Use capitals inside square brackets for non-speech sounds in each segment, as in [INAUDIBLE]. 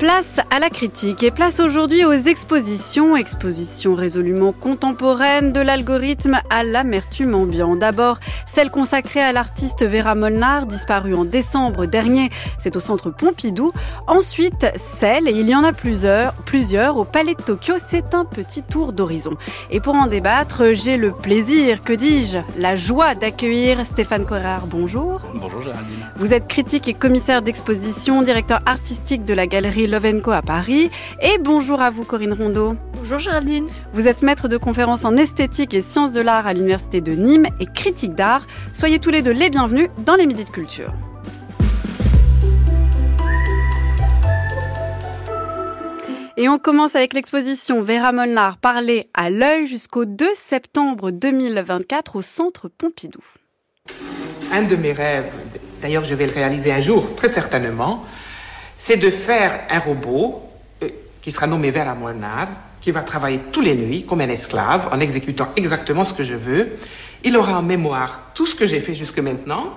Place à la critique et place aujourd'hui aux expositions, expositions résolument contemporaines de l'algorithme à l'amertume ambiant. D'abord, celle consacrée à l'artiste Vera Molnar, disparue en décembre dernier, c'est au centre Pompidou. Ensuite, celle, et il y en a plusieurs, plusieurs au Palais de Tokyo, c'est un petit tour d'horizon. Et pour en débattre, j'ai le plaisir, que dis-je, la joie d'accueillir Stéphane Corrard. Bonjour. Bonjour Géraldine. Vous êtes critique et commissaire d'exposition, directeur artistique de la galerie Lovenco à Paris. Et bonjour à vous Corinne Rondeau. Bonjour Géraldine. Vous êtes maître de conférences en esthétique et sciences de l'art à l'université de Nîmes et critique d'art. Soyez tous les deux les bienvenus dans les Midis de Culture. Et on commence avec l'exposition Vera Molnar parler à l'œil jusqu'au 2 septembre 2024 au Centre Pompidou. Un de mes rêves, d'ailleurs je vais le réaliser un jour, très certainement, c'est de faire un robot euh, qui sera nommé Vera Molnar, qui va travailler tous les nuits comme un esclave en exécutant exactement ce que je veux. Il aura en mémoire tout ce que j'ai fait jusque maintenant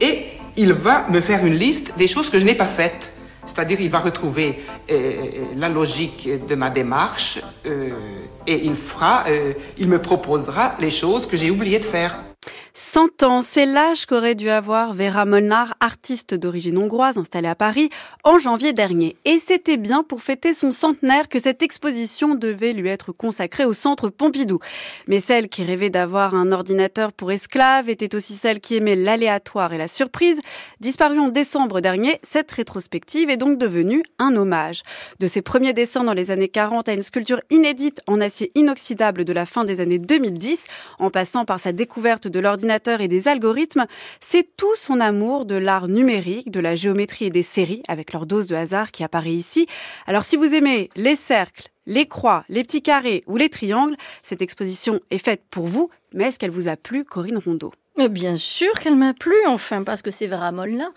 et il va me faire une liste des choses que je n'ai pas faites. C'est-à-dire, il va retrouver euh, la logique de ma démarche euh, et il euh, il me proposera les choses que j'ai oublié de faire. 100 ans, c'est l'âge qu'aurait dû avoir Vera Molnar, artiste d'origine hongroise installée à Paris en janvier dernier. Et c'était bien pour fêter son centenaire que cette exposition devait lui être consacrée au centre Pompidou. Mais celle qui rêvait d'avoir un ordinateur pour esclave était aussi celle qui aimait l'aléatoire et la surprise. Disparue en décembre dernier, cette rétrospective est donc devenue un hommage. De ses premiers dessins dans les années 40 à une sculpture inédite en acier inoxydable de la fin des années 2010, en passant par sa découverte de l'ordinateur et des algorithmes, c'est tout son amour de l'art numérique, de la géométrie et des séries, avec leur dose de hasard qui apparaît ici. Alors si vous aimez les cercles, les croix, les petits carrés ou les triangles, cette exposition est faite pour vous, mais est-ce qu'elle vous a plu, Corinne Rondeau? Bien sûr qu'elle m'a plu, enfin, parce que c'est Vera Molnar,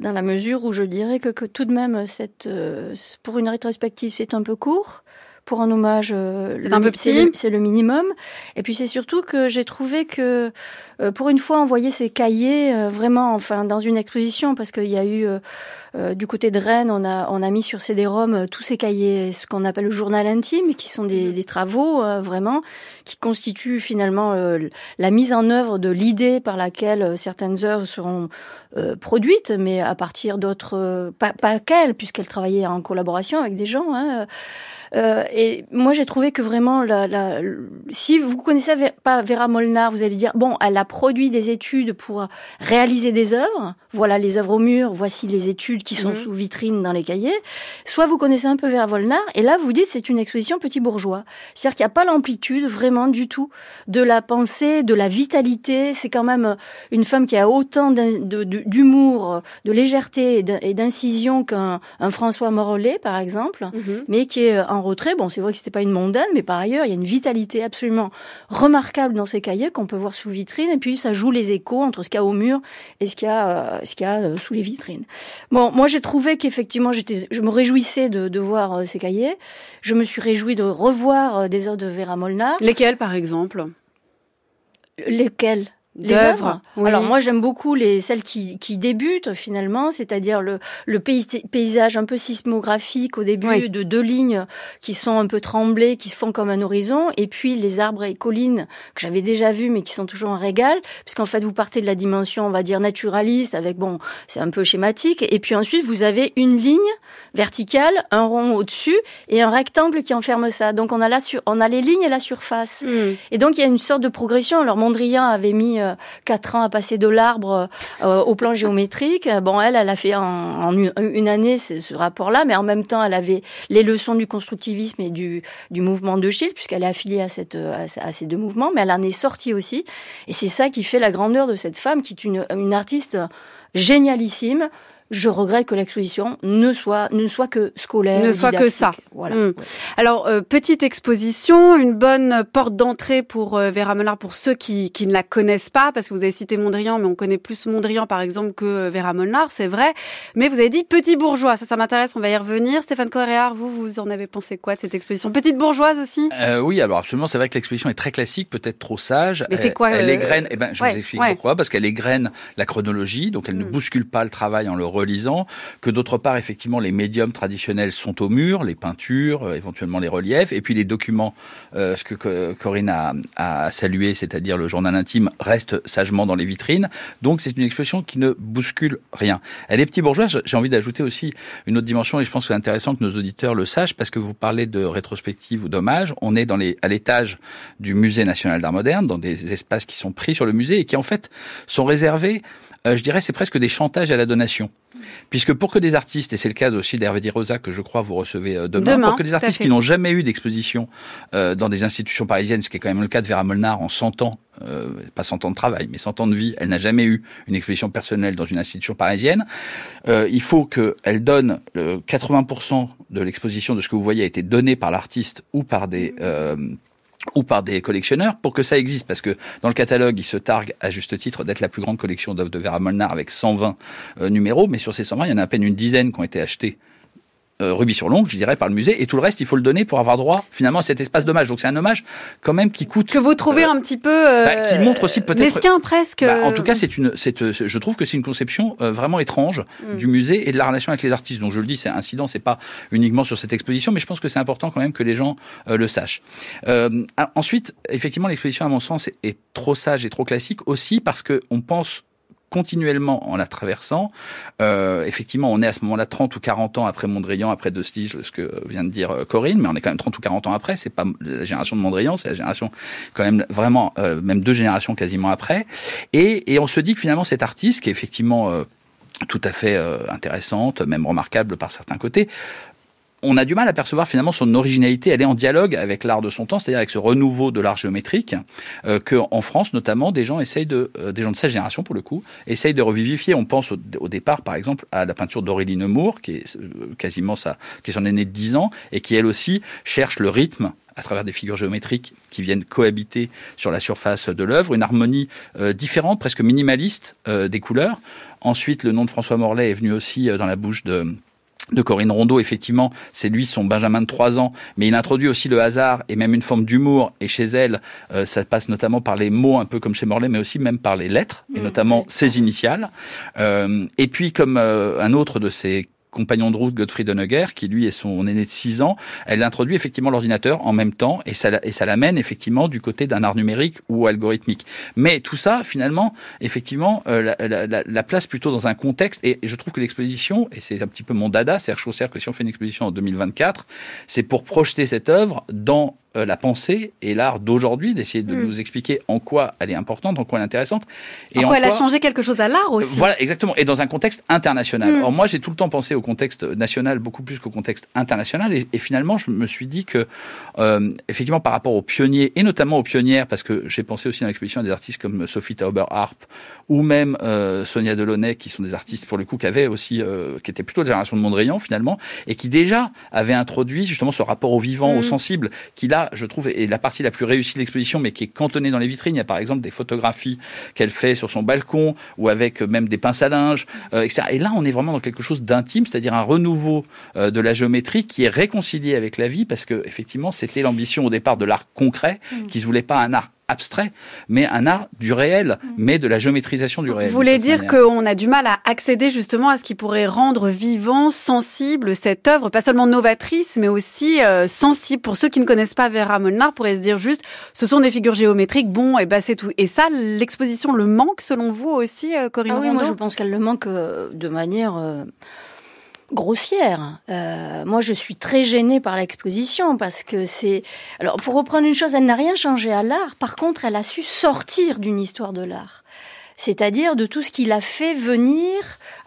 dans la mesure où je dirais que, que tout de même, cette, euh, pour une rétrospective, c'est un peu court pour un hommage. Euh, c'est un peu petit. C'est le minimum. Et puis c'est surtout que j'ai trouvé que euh, pour une fois envoyer ces cahiers euh, vraiment, enfin dans une exposition, parce qu'il y a eu du côté de Rennes, on a on a mis sur CD-ROM tous ces cahiers, ce qu'on appelle le journal intime, qui sont des, des travaux vraiment qui constituent finalement la mise en œuvre de l'idée par laquelle certaines œuvres seront produites, mais à partir d'autres, pas, pas qu'elle, puisqu'elle travaillait en collaboration avec des gens. Hein, euh, et moi, j'ai trouvé que vraiment, la, la, si vous connaissez pas Vera Molnar, vous allez dire bon, elle a produit des études pour réaliser des œuvres. Voilà les œuvres au mur. Voici les études qui sont mhm. sous vitrine dans les cahiers. Soit vous connaissez un peu Vera Molnar, et là, vous dites c'est une exposition petit bourgeois. C'est-à-dire qu'il n'y a pas l'amplitude vraiment du tout de la pensée, de la vitalité. C'est quand même une femme qui a autant d'humour, de légèreté et d'incision qu'un François Morellet, par exemple, mhm. mais qui est en retrait. Bon, c'est vrai que c'était pas une mondaine, mais par ailleurs, il y a une vitalité absolument remarquable dans ces cahiers qu'on peut voir sous vitrine. Et puis, ça joue les échos entre ce qu'il y a au mur et ce qu'il y a, euh, ce qu'il y a euh, sous les vitrines. Bon, moi, j'ai trouvé qu'effectivement, j'étais, je me réjouissais de, de voir euh, ces cahiers. Je me suis réjouie de revoir des œuvres de Vera Molnar. Lesquelles, par exemple? Lesquelles? D'œuvres. Alors moi j'aime beaucoup les celles qui, qui débutent finalement, c'est-à-dire le, le paysage un peu sismographique au début de deux lignes qui sont un peu tremblées, qui font comme un horizon, et puis les arbres et collines que j'avais déjà vus mais qui sont toujours un régal, puisqu'en fait vous partez de la dimension on va dire naturaliste avec bon c'est un peu schématique, et puis ensuite vous avez une ligne verticale, un rond au-dessus et un rectangle qui enferme ça. Donc on a la sur on a les lignes et la surface, hmm. et donc il y a une sorte de progression. Alors Mondrian avait mis euh, quatre ans à passer de l'arbre euh, au plan géométrique. Bon, elle, elle a fait en, une, année ce, rapport-là, mais en même temps, elle avait les leçons du constructivisme et du, mouvement de Schill, puisqu'elle est affiliée à, ces deux mouvements, mais elle en est sortie aussi. Et c'est ça qui fait la grandeur de cette femme, qui est une artiste génialissime, je regrette que l'exposition ne soit ne soit que scolaire, ne soit que ça. Voilà. Hmm. Alors euh, petite exposition, une bonne porte d'entrée pour euh, Vera Molnar pour ceux qui, qui ne la connaissent pas, parce que vous avez cité Mondrian, mais on connaît plus Mondrian par exemple que euh, Vera Molnar, c'est vrai. Mais vous avez dit petit bourgeois, ça ça m'intéresse, on va y revenir. Stéphane Coréard, vous vous en avez pensé quoi de cette exposition? Petite bourgeoise aussi? Oui, alors absolument, c'est vrai que l'exposition est très classique, peut-être trop sage. Mais c'est quoi Elle, égrène. Eh ben, je vous explique pourquoi. Parce qu'elle égrène la chronologie, donc elle ne hmm. bouscule pas le travail en le relisant, que d'autre part, effectivement, les médiums traditionnels sont au mur, les peintures, euh, éventuellement les reliefs, et puis les documents, euh, ce que Corinne a, salué, c'est-à-dire le journal intime, reste sagement dans les vitrines. Donc c'est une exposition qui ne bouscule rien. Elle est petit bourgeois. J'ai envie d'ajouter aussi une autre dimension, et je pense que c'est intéressant que nos auditeurs le sachent, parce que vous parlez de rétrospective ou d'hommage. On est à l'étage du Musée national d'art moderne, dans des espaces qui sont pris sur le musée et qui en fait sont réservés euh, je dirais, c'est presque des chantages à la donation. Puisque pour que des artistes, et c'est le cas aussi d'Hervé Di Rosa que je crois vous recevez euh, demain, pour que des artistes qui n'ont jamais eu d'exposition euh, dans des institutions parisiennes, ce qui est quand même le cas de Vera Molnar en 100 ans, pas 100 ans de travail, mais 100 ans de vie, elle n'a jamais eu une exposition personnelle dans une institution parisienne. il faut qu'elle donne 80% de l'exposition de ce que vous voyez a été donné par l'artiste ou par des ou par des collectionneurs pour que ça existe. Parce que dans le catalogue, il se targue à juste titre d'être la plus grande collection d'œuvres de Vera Molnar avec 120 euh, numéros, mais sur ces 120, il y en a à peine une dizaine qui ont été achetés euh, rubis sur l'ongle, je dirais, par le musée, et tout le reste, il faut le donner pour avoir droit finalement à cet espace d'hommage. Donc c'est un hommage quand même qui coûte. Que vous trouvez euh, un petit peu. Euh, bah, qui montre aussi peut-être. Mesquin presque. Bah, en tout cas, c'est une, c'est, je trouve que c'est une conception vraiment étrange mm. du musée et de la relation avec les artistes. Donc je le dis, c'est incident, c'est pas uniquement sur cette exposition, mais je pense que c'est important quand même que les gens le sachent. ensuite, effectivement, l'exposition, à mon sens, est, est trop sage et trop classique aussi parce que on pense continuellement en la traversant. Euh, effectivement, on est à ce moment-là 30 ou 40 ans après Mondrian, après De ce que vient de dire euh, Corinne, mais on est quand même 30 ou 40 ans après. C'est pas la génération de Mondrian, c'est la génération quand même vraiment, euh, même deux générations quasiment après. Et, et, on se dit que finalement cet artiste, qui est effectivement euh, tout à fait intéressante, même remarquable par certains côtés, on a du mal à percevoir finalement son originalité. Elle est en dialogue avec l'art de son temps, c'est-à-dire avec ce renouveau de l'art géométrique euh, que en France notamment des gens de, euh, des gens de sa génération pour le coup, essayent de revivifier. On pense au, départ par exemple à la peinture d'Aurélie Nemours, qui est euh, quasiment sa, qui est son aînée de 10 ans et qui elle aussi cherche le rythme à travers des figures géométriques qui viennent cohabiter sur la surface de l'œuvre, une harmonie euh, différente, presque minimaliste des couleurs. Ensuite, le nom de François Morlaix est venu aussi dans la bouche de de Corinne Rondeau, effectivement, c'est lui son Benjamin de trois ans, mais il introduit aussi le hasard et même une forme d'humour. Et chez elle, euh, ça passe notamment par les mots, un peu comme chez Morlaix, mais aussi même par les lettres, et mmh. notamment ses initiales. Euh, et puis, comme euh, un autre de ses compagnon de route Godfrey Honegger, qui lui est son aîné de 6 ans, elle introduit effectivement l'ordinateur en même temps et ça, et ça l'amène effectivement du côté d'un art numérique ou algorithmique. Mais tout ça, finalement, effectivement, euh, la, la, la, place plutôt dans un contexte et je trouve que l'exposition, et c'est un petit peu mon dada, c'est Chausser que si on fait une exposition en 2024, c'est pour projeter cette œuvre dans euh, la pensée et l'art d'aujourd'hui, d'essayer de hmm. nous expliquer en quoi elle est importante, en quoi elle est intéressante. Et en, quoi elle a changé quelque chose à l'art aussi. Voilà, exactement. Et dans un contexte international. Hmm. Or, moi, j'ai tout le temps pensé au contexte national beaucoup plus qu'au contexte international. Et, finalement, je me suis dit que, euh, effectivement, par rapport aux pionniers, et notamment aux pionnières, parce que j'ai pensé aussi dans l'exposition à des artistes comme Sophie Tauber-Harp ou même euh, Sonia Delaunay, qui sont des artistes, pour le coup, qui avaient aussi, qui étaient plutôt de la génération de Mondrian, finalement, et qui déjà avaient introduit justement ce rapport au vivant, au hmm. sensible, qui là, je trouve, est la partie la plus réussie de l'exposition, mais qui est cantonnée dans les vitrines. Il y a par exemple des photographies qu'elle fait sur son balcon ou avec même des pinces à linge, euh, etc. Et là, on est vraiment dans quelque chose d'intime, c'est-à-dire un renouveau euh, de la géométrie qui est réconcilié avec la vie, parce que effectivement, c'était l'ambition au départ de l'art concret, mmh. qui se voulait pas un art abstrait, mais un art du réel, mm. mais de la géométrisation du réel. Vous voulez dire qu'on a du mal à accéder justement à ce qui pourrait rendre vivant, sensible cette œuvre, pas seulement novatrice, mais aussi euh, sensible. Pour ceux qui ne connaissent pas Vera Molnar, pourraient se dire juste, ce sont des figures géométriques, bon, et ben c'est tout. Et ça, l'exposition le manque selon vous aussi, euh, Corinne ah oui, moi je pense qu'elle le manque euh, de manière grossière. Euh, moi, je suis très gênée par l'exposition parce que c'est. Alors, pour reprendre une chose, elle n'a rien changé à l'art. Par contre, elle a su sortir d'une histoire de l'art. C'est-à-dire de tout ce qu'il a fait venir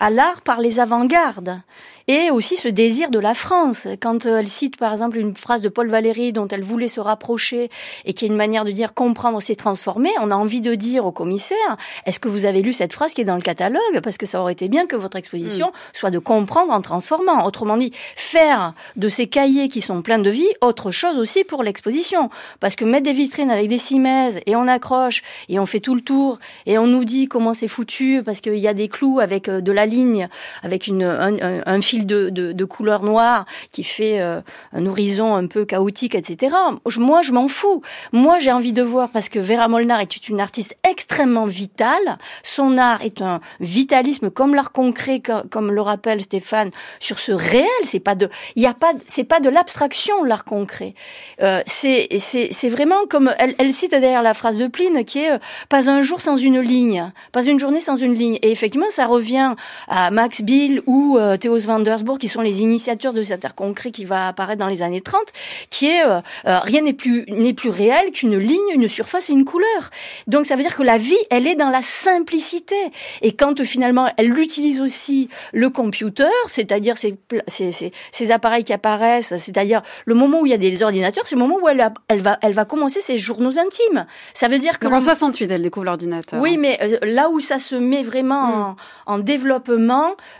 à l'art par les avant-gardes et aussi ce désir de la France. Quand elle cite par exemple une phrase de Paul Valéry dont elle voulait se rapprocher et qui est une manière de dire comprendre c'est transformer, on a envie de dire au commissaire, est-ce que vous avez lu cette phrase qui est dans le catalogue? Parce que ça aurait été bien que votre exposition mm. soit de comprendre en transformant. Autrement dit, faire de ces cahiers qui sont pleins de vie autre chose aussi pour l'exposition. Parce que mettre des vitrines avec des cimaises et on accroche et on fait tout le tour et on nous dit comment c'est foutu parce qu'il y a des clous avec euh, de la ligne, avec une, un, fil de, de, couleur noire qui fait euh, un horizon un peu chaotique, etc. Moi, je m'en fous. Moi, j'ai envie de voir parce que Vera Molnar est une artiste extrêmement vitale. Son art est un vitalisme comme l'art concret, comme le rappelle Stéphane, sur ce réel. C'est pas de, il y a pas, c'est pas de l'abstraction l'art concret. Euh, c'est c'est vraiment comme elle, elle cite derrière la phrase de Pline qui est pas un jour sans une ligne, pas une journée sans une ligne. Et effectivement, ça revient à Max Bill ou euh, Theos van der Sboer, qui sont les initiateurs de cet art concret qui va apparaître dans les années 30, qui est euh, euh, rien n'est plus n'est plus réel qu'une ligne, une surface et une couleur. Donc ça veut dire que la vie, elle est dans la simplicité. Et quand finalement elle utilise aussi le computer, c'est-à-dire ces, ces, ces, appareils qui apparaissent, c'est-à-dire le moment où il y a des ordinateurs, c'est le moment où elle, elle va elle va commencer ses journaux intimes. Ça veut dire que en 68, elle découvre l'ordinateur. Oui, mais là où ça se met vraiment mm. en, développement,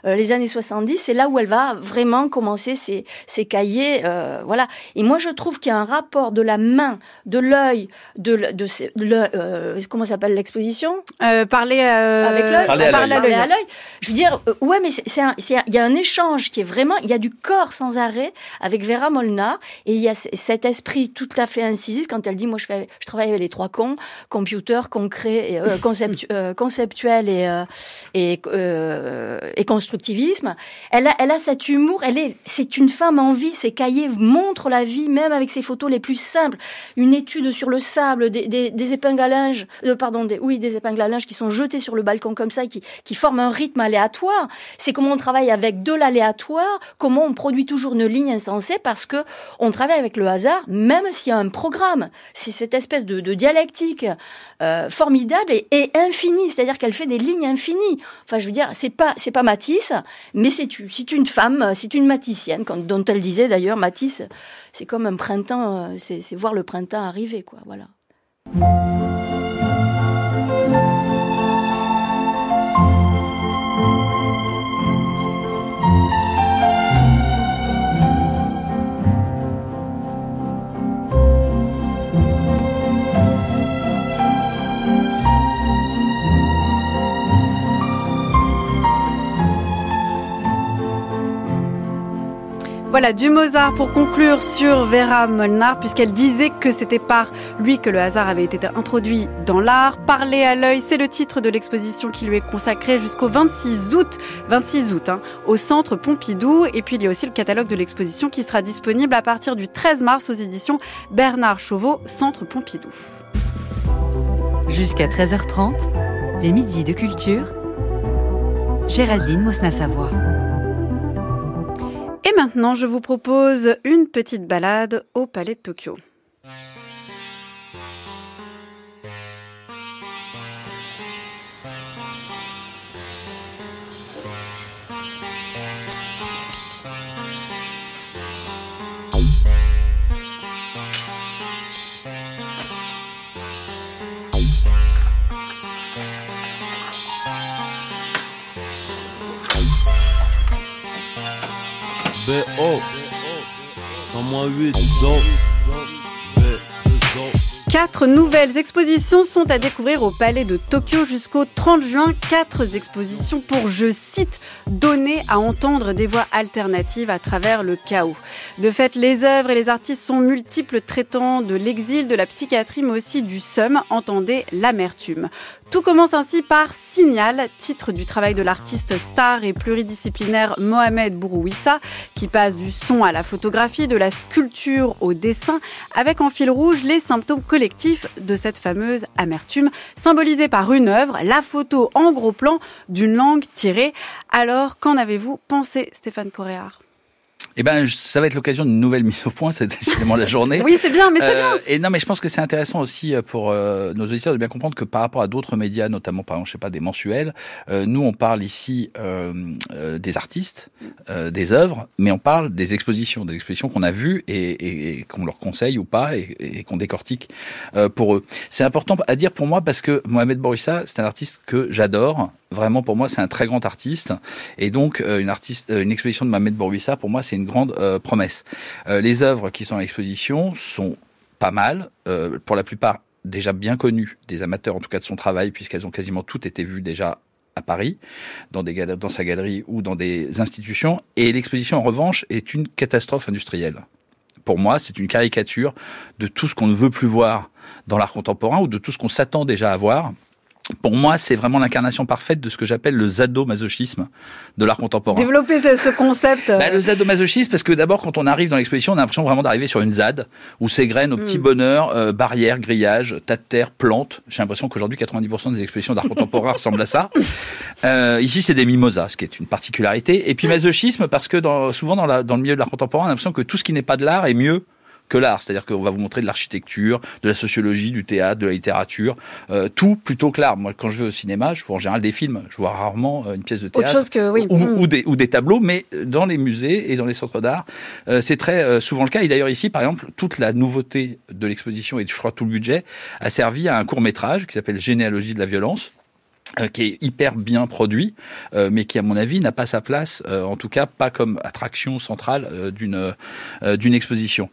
les années 70, c'est là où elle va vraiment commencer ses, ses cahiers. Euh, voilà. Et moi, je trouve qu'il y a un rapport de la main, de l'œil, de, de, de, euh, comment s'appelle l'exposition? Euh, Parler avec l'œil. Parler à l'œil. Je veux dire, ouais, mais c'est il y a un échange qui est vraiment, il y a du corps sans arrêt avec Vera Molnar et il y a cet esprit tout à fait incisif quand elle dit, moi, je fais, je travaille avec les trois cons, computer, concret, et, conceptuel et et, et constructivisme. Elle a, elle cet humour. Elle est, c'est une femme en vie. Ses cahiers montrent la vie, même avec ses photos les plus simples. Une étude sur le sable, des, épingles à linge, euh, pardon, des, oui, des épingles à linge qui sont jetées sur le balcon comme ça, qui, forment un rythme aléatoire. C'est comment on travaille avec de l'aléatoire, comment on produit toujours une ligne insensée parce que on travaille avec le hasard, même s'il y a un programme. C'est cette espèce de, de dialectique euh, formidable et, et infinie, c'est-à-dire qu'elle fait des lignes infinies. Enfin, je veux dire, c'est c'est pas Matisse, mais c'est c'est une femme, c'est une maticienne, dont elle disait d'ailleurs, Matisse, c'est comme un printemps, euh, c'est voir le printemps arriver, quoi, voilà. Voilà, du Mozart pour conclure sur Vera Molnar, puisqu'elle disait que c'était par lui que le hasard avait été introduit dans l'art. Parler à l'œil, c'est le titre de l'exposition qui lui est consacrée jusqu'au 26 août, 26 août, hein, au centre Pompidou. Et puis il y a aussi le catalogue de l'exposition qui sera disponible à partir du 13 mars aux éditions Bernard Chauveau, centre Pompidou. Jusqu'à 13h30, les midis de culture. Géraldine Mosna-Savoie. Et maintenant, je vous propose une petite balade au Palais de Tokyo. BO 108 Zo Quatre nouvelles expositions sont à découvrir au Palais de Tokyo jusqu'au 30 juin. Quatre expositions pour, je cite, donner à entendre des voix alternatives à travers le chaos. De fait, les œuvres et les artistes sont multiples, traitant de l'exil, de la psychiatrie, mais aussi du seum, entendez l'amertume. Tout commence ainsi par Signal, titre du travail de l'artiste star et pluridisciplinaire Mohamed Bourouissa, qui passe du son à la photographie, de la sculpture au dessin, avec en fil rouge les symptômes collectifs de cette fameuse amertume, symbolisée par une œuvre, la photo en gros plan d'une langue tirée. Alors, qu'en avez-vous pensé, Stéphane Coréard Eh ben, ça va être l'occasion d'une nouvelle mise au point, [LAUGHS] c'est décidément la journée. oui, c'est bien, mais c'est Euh, bien. et non, mais je pense que c'est intéressant aussi euh, pour euh, nos auditeurs de bien comprendre que par rapport à d'autres médias, notamment par exemple, je sais pas, des mensuels, euh, nous on parle ici des artistes, des œuvres, mais on parle des expositions, des expositions qu'on a vues et, et- et qu'on leur conseille ou pas et, et qu'on décortique pour eux. C'est important à dire pour moi parce que Mohamed Bourissa, c'est un artiste que j'adore. Vraiment, pour moi, c'est un très grand artiste. Et donc, une, artiste, une exposition de Mohamed Bourissa, pour moi, c'est une grande euh, promesse. Euh, les œuvres qui sont à l'exposition sont pas mal, euh, pour la plupart déjà bien connues des amateurs, en tout cas de son travail, puisqu'elles ont quasiment toutes été vues déjà à Paris, dans, dans sa galerie ou dans des institutions. Et l'exposition, en revanche, est une catastrophe industrielle. Pour moi, c'est une caricature de tout ce qu'on ne veut plus voir dans l'art contemporain ou de tout ce qu'on s'attend déjà à voir. Pour moi, c'est vraiment l'incarnation parfaite de ce que j'appelle le sadomasochisme de l'art contemporain. Développer ce, ce concept. euh, Bah, le sadomasochisme, parce que d'abord, quand on arrive dans l'exposition, on a l'impression vraiment d'arriver sur une ZAD, où s'égrènent au petit Mm. bonheur, euh, barrières, grillages, tas de terre, plantes. J'ai l'impression qu'aujourd'hui, 90% des expositions d'art contemporain [LAUGHS] ressemblent à ça. Euh, ici, c'est des mimosas, ce qui est une particularité. Et puis, masochisme, parce que dans, souvent, dans, la, dans le milieu de l'art contemporain, on a l'impression que tout ce qui n'est pas de l'art est mieux que l'art. C'est-à-dire qu'on va vous montrer de l'architecture, de la sociologie, du théâtre, de la littérature, euh, tout plutôt que l'art. Moi, quand je vais au cinéma, je vois en général des films. Je vois rarement euh, une pièce de théâtre Autre chose que, oui. ou, Mm. ou des, ou des tableaux, mais dans les musées et dans les centres d'art, euh, c'est très euh, souvent le cas. Et d'ailleurs ici, par exemple, toute la nouveauté de l'exposition et je crois tout le budget a servi à un court métrage qui s'appelle Généalogie de la violence euh, qui est hyper bien produit, euh, mais qui, à mon avis, n'a pas sa place, euh, en tout cas pas comme attraction centrale euh, d'une euh, d'une exposition.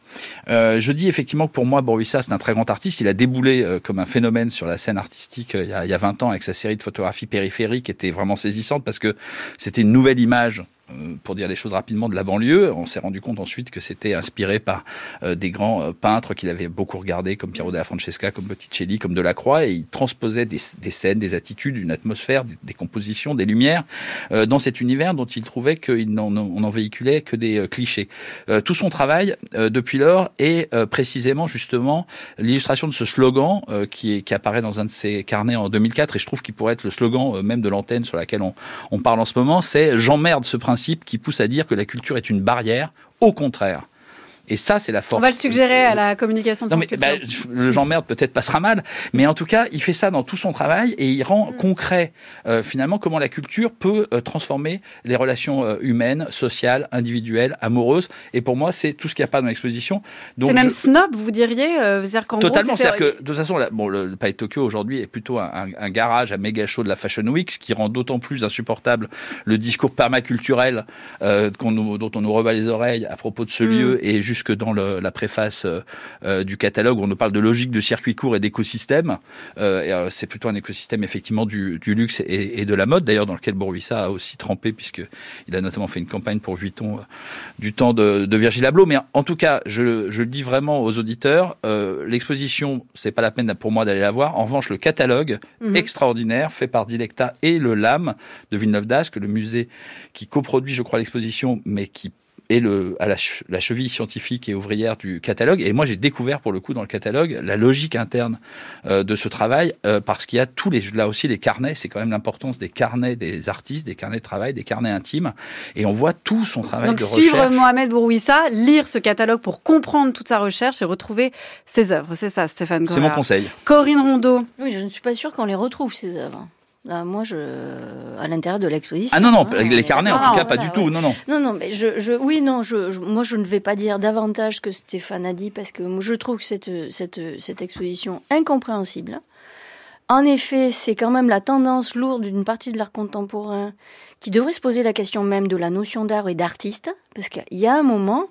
Je dis effectivement que pour moi, Boruissa, c'est un très grand artiste. Il a déboulé comme un phénomène sur la scène artistique il, y a, il y a 20 ans avec sa série de photographies périphériques, qui était vraiment saisissante parce que c'était une nouvelle image pour dire les choses rapidement, de la banlieue. On s'est rendu compte ensuite que c'était inspiré par euh, des grands euh, peintres qu'il avait beaucoup regardés, comme Piero della Francesca, comme Botticelli, comme Delacroix, et il transposait des, des scènes, des attitudes, une atmosphère, des, des compositions, des lumières euh, dans cet univers dont il trouvait qu'on n'en véhiculait que des euh, clichés. Euh, tout son travail, euh, depuis lors, est euh, précisément justement l'illustration de ce slogan euh, qui, est, qui apparaît dans un de ses carnets en 2004, et je trouve qu'il pourrait être le slogan euh, même de l'antenne sur laquelle on, on parle en ce moment, c'est « J'emmerde ce principe qui pousse à dire que la culture est une barrière, au contraire ». Et ça, c'est la force. On va le suggérer à la communication de Non, mais bah, le j'emmerde peut-être passera mal, mais en tout cas, il fait ça dans tout son travail et il rend concret euh, finalement comment la culture peut euh, transformer les relations euh, humaines, sociales, individuelles, amoureuses. Et pour moi, c'est tout ce qu'il n'y a pas dans l'exposition. C'est même je- snob, vous diriez C'est-à-dire qu'en Totalement, c'est-à-dire que de toute façon, bon, le, le Palais de Tokyo aujourd'hui est plutôt un, un- un garage à méga show de la Fashion Week, ce qui rend d'autant plus insupportable le discours permaculturel dont on nous rebat les oreilles à propos de ce Mm. lieu et jusque dans le- la préface euh, euh, du catalogue où on nous parle de logique de circuit court et d'écosystème. Euh, c'est plutôt un écosystème effectivement du, du luxe et, et de la mode, d'ailleurs dans lequel Bourvissa a aussi trempé puisque il a notamment fait une campagne pour Vuitton du temps de, de Virgil Abloh. Mais en tout cas, je, je le dis vraiment aux auditeurs, l'exposition, c'est pas la peine pour moi d'aller la voir. En revanche, le catalogue Mhm. extraordinaire fait par Dilecta et le LAM de Villeneuve d'Ascq, le musée qui coproduit, je crois, l'exposition, mais qui est le, à la, che- la cheville scientifique et ouvrière du catalogue. Et moi, j'ai découvert pour le coup dans le catalogue la logique interne euh, de ce travail, euh, parce qu'il y a tous les, là aussi, les carnets. C'est quand même l'importance des carnets des artistes, des carnets de travail, des carnets intimes, et on voit tout son travail Donc de suivre recherche. Mohamed Bourouissa, lire ce catalogue pour comprendre toute sa recherche et retrouver ses œuvres. C'est ça, Stéphane C'est mon conseil. Corinne Rondeau. Oui, je ne suis pas sûre qu'on les retrouve, ces œuvres. Là, moi, je... à l'intérieur de l'exposition. Ah non, non, hein, les carnets, en tout cas, voilà, pas du ouais. tout. Non, non. Non, non, mais je, je oui, non, je, je- moi, je ne vais pas dire davantage que Stéphane a dit parce que moi, je trouve cette, cette, cette exposition incompréhensible. En effet, c'est quand même la tendance lourde d'une partie de l'art contemporain qui devrait se poser la question même de la notion d'art et d'artiste, parce qu'il y a un moment,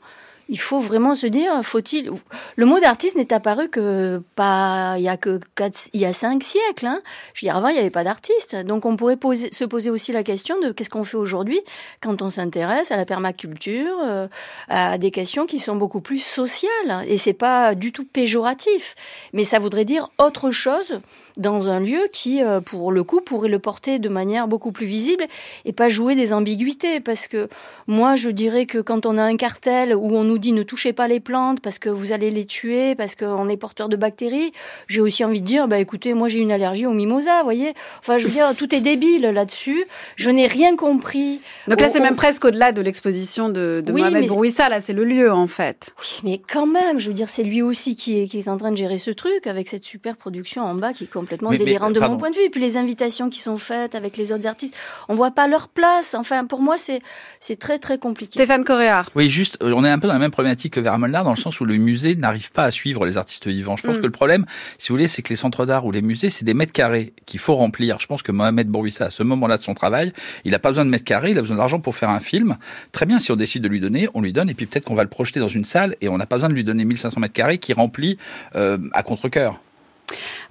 il faut vraiment se dire, faut-il Le mot d'artiste n'est apparu que pas il y a que quatre, il y a cinq siècles. Hein. Je veux dire, avant il n'y avait pas d'artiste, donc on pourrait se poser aussi la question de qu'est-ce qu'on fait aujourd'hui quand on s'intéresse à la permaculture, euh, à des questions qui sont beaucoup plus sociales. Et c'est pas du tout péjoratif, mais ça voudrait dire autre chose dans un lieu qui, euh, pour le coup, pourrait le porter de manière beaucoup plus visible et pas jouer des ambiguïtés. Parce que moi, je dirais que quand on a un cartel où on nous dit ne touchez pas les plantes parce que vous allez les tuer, parce qu'on est porteur de bactéries, j'ai aussi envie de dire, bah écoutez, moi j'ai une allergie au mimosa, voyez. Enfin, je veux dire, tout est débile là-dessus. Je n'ai rien compris. Donc là, c'est même presque au-delà de l'exposition de, de Mohamed Brouissa, là, c'est le lieu en fait. Oui, mais quand même, je veux dire, c'est lui aussi qui est, qui est en train de gérer ce truc avec cette super production en bas qui est complètement délirante de mon point de vue. Et puis les invitations qui sont faites avec les autres artistes, on voit pas leur place. Enfin, pour moi, c'est c'est très très compliqué. Stéphane Correa. Oui, juste, euh, on est un peu dans la même problématique que Vera Molnar dans le sens où le musée n'arrive pas à suivre les artistes vivants. Je pense mm. que le problème, si vous voulez, c'est que les centres d'art ou les musées, c'est des mètres carrés qu'il faut remplir. Je pense que Mohamed Bourouissa, à ce moment-là de son travail, il n'a pas besoin de mètres carrés, il a besoin d'argent pour faire un film. Très bien, si on décide de lui donner, on lui donne, et puis peut-être qu'on va le projeter dans une salle, et on n'a pas besoin de lui donner 1500 mètres carrés qui remplit euh, à contre-cœur.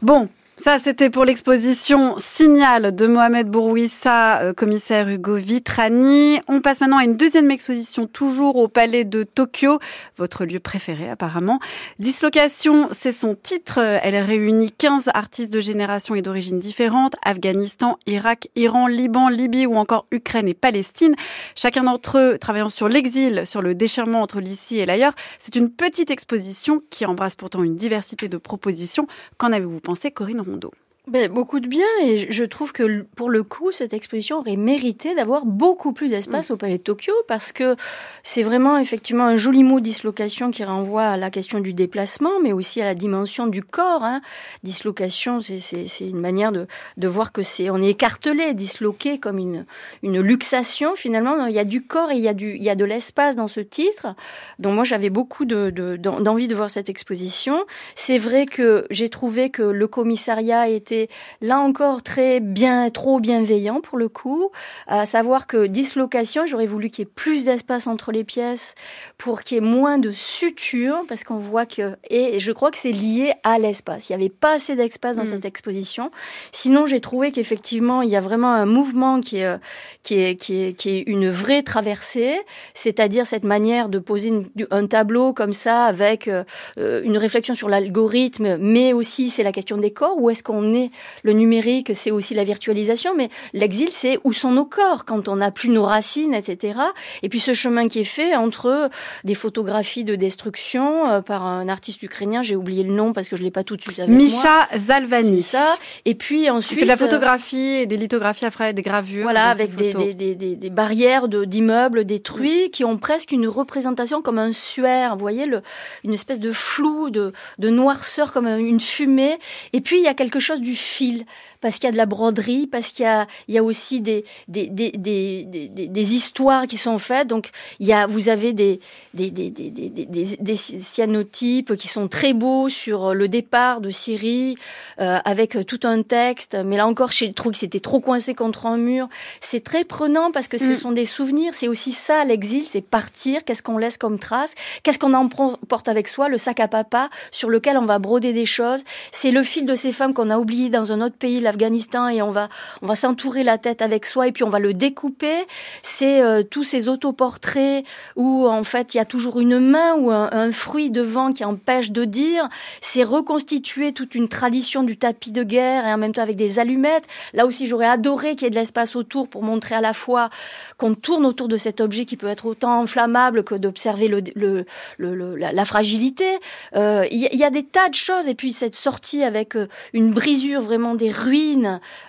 Bon, ça, c'était pour l'exposition Signal de Mohamed Bourouissa, euh, commissaire Hugo Vitrani. On passe maintenant à une deuxième exposition, toujours au Palais de Tokyo, votre lieu préféré apparemment. Dislocation, c'est son titre. Elle réunit 15 artistes de génération et d'origines différentes, Afghanistan, Irak, Iran, Liban, Libye ou encore Ukraine et Palestine. Chacun d'entre eux travaillant sur l'exil, sur le déchirement entre l'ici et l'ailleurs. C'est une petite exposition qui embrasse pourtant une diversité de propositions. Qu'en avez-vous pensé, Corinne Rondeau. Ben, beaucoup de bien et je trouve que pour le coup cette exposition aurait mérité d'avoir beaucoup plus d'espace mm. au Palais de Tokyo parce que c'est vraiment effectivement un joli mot dislocation qui renvoie à la question du déplacement mais aussi à la dimension du corps. Hein. Dislocation c'est une manière de, de voir que c'est on est écartelé, disloqué comme une, une luxation finalement. Il y a du corps et il y a, du, il y a de l'espace dans ce titre. Donc moi j'avais beaucoup d'envie de, de, de voir cette exposition. C'est vrai que j'ai trouvé que le commissariat était là encore très bien, trop bienveillant pour le coup. À savoir que dislocation, j'aurais voulu qu'il y ait plus d'espace entre les pièces pour qu'il y ait moins de suture parce qu'on voit que et je crois que c'est lié à l'espace. Il n'y avait pas assez d'espace dans mm. cette exposition. Sinon, j'ai trouvé qu'effectivement, il y a vraiment un mouvement qui est qui est qui est qui est une vraie traversée, c'est-à-dire cette manière de poser un tableau comme ça avec euh, une réflexion sur l'algorithme, mais aussi c'est la question des corps. Où est-ce qu'on est le numérique, c'est aussi la virtualisation, mais l'exil, c'est où sont nos corps quand on n'a plus nos racines, etc. Et puis ce chemin qui est fait entre des photographies de destruction euh, par un artiste ukrainien, j'ai oublié le nom parce que je l'ai pas tout de suite avec Misha Zalvani. ça. Et puis ensuite. Il fait de la photographie et des lithographies après, des gravures. Voilà, avec des, des, des, des, barrières d'immeubles détruits qui ont presque une représentation comme un suaire. Vous voyez, le, une espèce de flou, de, de noirceur comme une fumée. Et puis il y a quelque chose du fil parce qu'il y a de la broderie, parce qu'il y a, il y a aussi des des, des, des, des, histoires qui sont faites. Donc, il y a, vous avez des, des, des, des, des, des cyanotypes qui sont très beaux sur le départ de Syrie, euh, avec tout un texte. Mais là encore, je trouve que c'était trop coincé contre un mur. C'est très prenant parce que ce mm. sont des souvenirs. C'est aussi ça, l'exil, c'est partir. Qu'est-ce qu'on laisse comme trace Qu'est-ce qu'on emporte avec soi Le sac à papa sur lequel on va broder des choses. C'est le fil de ces femmes qu'on a oubliées dans un autre pays, l'Afghanistan, et on va, on va s'entourer la tête avec soi, et puis on va le découper. C'est euh, tous ces autoportraits où, en fait, il y a toujours une main ou un, fruit devant qui empêche de dire. C'est reconstituer toute une tradition du tapis de guerre, et en même temps avec des allumettes. Là aussi, j'aurais adoré qu'il y ait de l'espace autour pour montrer à la fois qu'on tourne autour de cet objet qui peut être autant inflammable que d'observer le, la, fragilité. Euh, il y, y, a des tas de choses, et puis cette sortie avec euh, une brisure vraiment des ruines,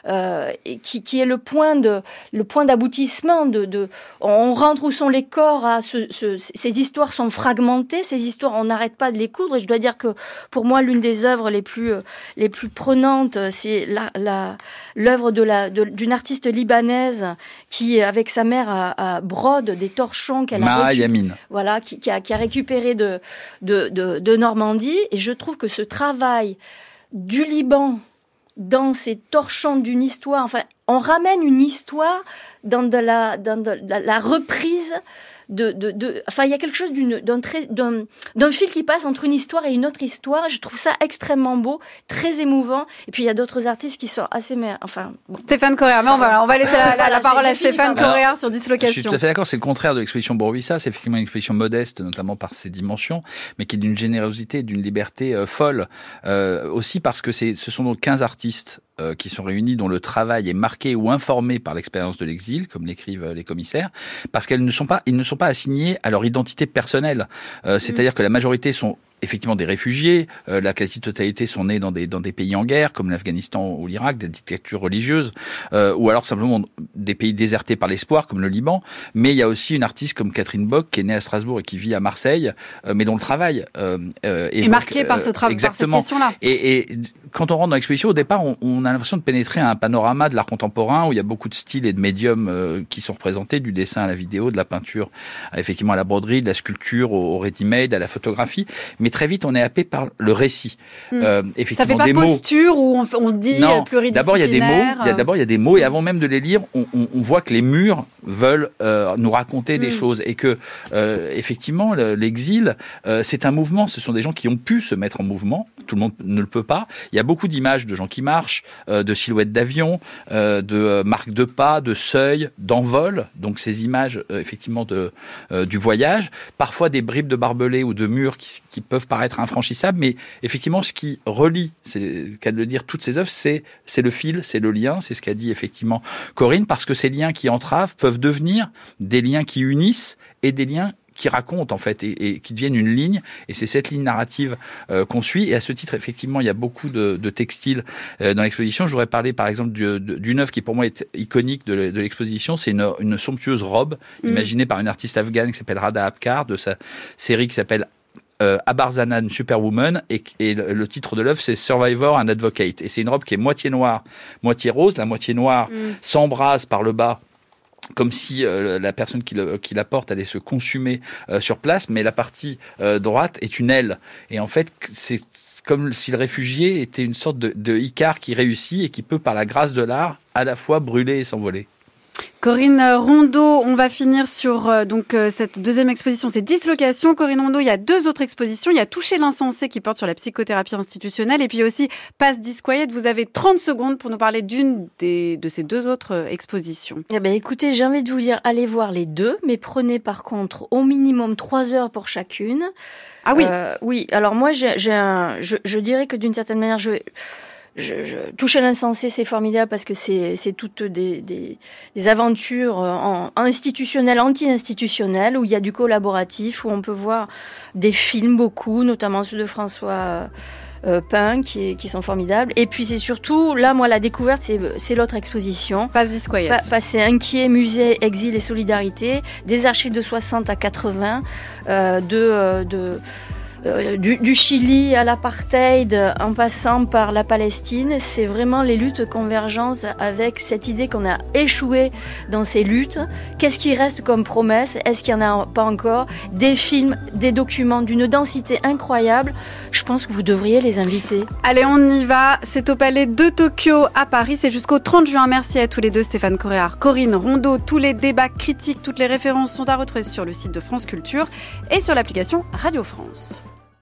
euh, qui, qui, est le point de le point d'aboutissement de, de, on rentre où sont les corps à ce, ce, ces histoires sont fragmentées, ces histoires on n'arrête pas de les coudre et je dois dire que pour moi l'une des œuvres les plus les plus prenantes c'est la, la l'œuvre de la d'une artiste libanaise qui avec sa mère a, brode des torchons qu'elle a voilà qui, qui, a, qui a récupéré de, de, de, de Normandie et je trouve que ce travail du Liban dans ces torchons d'une histoire. Enfin, on ramène une histoire dans de la, dans de la, reprise de, de, enfin, il y a quelque chose d'une, d'un, d'un, d'un fil qui passe entre une histoire et une autre histoire. Je trouve ça extrêmement beau, très émouvant. Et puis il y a d'autres artistes qui sont assez, mais enfin. Stéphane Correa, mais on va, on va laisser la, parole à Stéphane Correa sur dislocation. Je suis tout à fait d'accord. C'est le contraire de l'exposition Bourvissa. C'est effectivement une exposition modeste, notamment par ses dimensions, mais qui est d'une générosité, d'une liberté euh, folle. Euh, aussi parce que c'est, ce sont donc 15 artistes euh, qui sont réunis, dont le travail est marqué ou informé par l'expérience de l'exil, comme l'écrivent euh, les commissaires, parce qu'elles ne sont pas, ils ne sont pas assignés à leur identité personnelle. Euh, c'est-à-dire que la majorité sont effectivement des réfugiés. Euh, la quasi-totalité sont nés dans des, dans des pays en guerre, comme l'Afghanistan ou l'Irak, des dictatures religieuses, euh, ou alors simplement des pays désertés par l'espoir, comme le Liban. Mais il y a aussi une artiste comme Catherine Bock, qui est née à Strasbourg et qui vit à Marseille, euh, mais dont le travail euh, euh, est, marqué par ce travail, par cette question-là. Et, et, quand on rentre dans l'exposition, au départ, on, on a l'impression de pénétrer un panorama de l'art contemporain où il y a beaucoup de styles et de médiums qui sont représentés, du dessin à la vidéo, de la peinture, effectivement à la broderie, de la sculpture au, au ready-made, à la photographie. Mais très vite, on est happé par le récit. Hmm. Euh, effectivement, ça fait pas des posture mots. où on, on dit non. D'abord, il y a des mots. A d'abord il y a des mots et avant même de les lire, on, on, on voit que les murs veulent euh, nous raconter des hmm. choses et que euh, effectivement l'exil, euh, c'est un mouvement. Ce sont des gens qui ont pu se mettre en mouvement. Tout le monde ne le peut pas. Il y a beaucoup d'images de gens qui marchent, euh, de silhouettes d'avions, euh, de marques de pas, de seuils, d'envol. Donc ces images effectivement de du voyage. Parfois des bribes de barbelés ou de murs qui, qui peuvent paraître infranchissable, mais effectivement, ce qui relie, c'est le cas de le dire, toutes ces œuvres, c'est c'est le fil, c'est le lien, c'est ce qu'a dit effectivement Corinne, parce que ces liens qui entravent peuvent devenir des liens qui unissent et des liens qui racontent en fait et, et, qui deviennent une ligne et c'est cette ligne narrative euh, qu'on suit. Et à ce titre effectivement il y a beaucoup de, de textiles euh, dans l'exposition. Je voudrais parler par exemple d'une œuvre qui pour moi est iconique de, de l'exposition. C'est une, une, somptueuse robe mmh. imaginée par une artiste afghane qui s'appelle Rada Abkar de sa série qui s'appelle euh, Abarzanan Superwoman et, et le, le, titre de l'œuvre c'est Survivor and Advocate et c'est une robe qui est moitié noire, moitié rose. La moitié noire mm. s'embrase par le bas comme si euh, la personne qui, le, qui la porte allait se consumer euh, sur place, mais la partie euh, droite est une aile. Et en fait, c'est comme si le réfugié était une sorte de, de Icare qui réussit et qui peut, par la grâce de l'art, à la fois brûler et s'envoler. Corinne Rondeau, on va finir sur euh, donc euh, cette deuxième exposition, c'est Dislocation. Corinne Rondeau, il y a deux autres expositions. Il y a Toucher l'insensé qui porte sur la psychothérapie institutionnelle et puis aussi Passe Disquiet. Vous avez 30 secondes pour nous parler d'une des de ces deux autres euh, expositions. Eh ben, écoutez, j'ai envie de vous dire, allez voir les deux, mais prenez par contre au minimum trois heures pour chacune. Ah oui. Euh, oui. Alors moi, j'ai un, je, je dirais que d'une certaine manière, je je, je, toucher l'insensé, c'est formidable parce que c'est toutes des, des, des, aventures en, institutionnelles, anti-institutionnelles, où il y a du collaboratif, où on peut voir des films beaucoup, notamment ceux de François euh, Pain, qui, qui sont formidables. Et puis c'est surtout, là, moi, la découverte, c'est l'autre exposition. Passe Disquiet. Pa Passer inquiet, musée, exil et solidarité, des archives de 60 à 80, euh, de... Euh, de euh, du, Chili à l'apartheid en passant par la Palestine, c'est vraiment les luttes convergence avec cette idée qu'on a échoué dans ces luttes. Qu'est-ce qui reste comme promesse? Est-ce qu'il n'y en a pas encore? Des films, des documents d'une densité incroyable. Je pense que vous devriez les inviter. Allez, on y va. C'est au Palais de Tokyo à Paris. C'est jusqu'au 30 juin. Merci à tous les deux, Stéphane Coréard, Corinne Rondeau. Tous les débats critiques, toutes les références sont à retrouver sur le site de France Culture et sur l'application Radio France.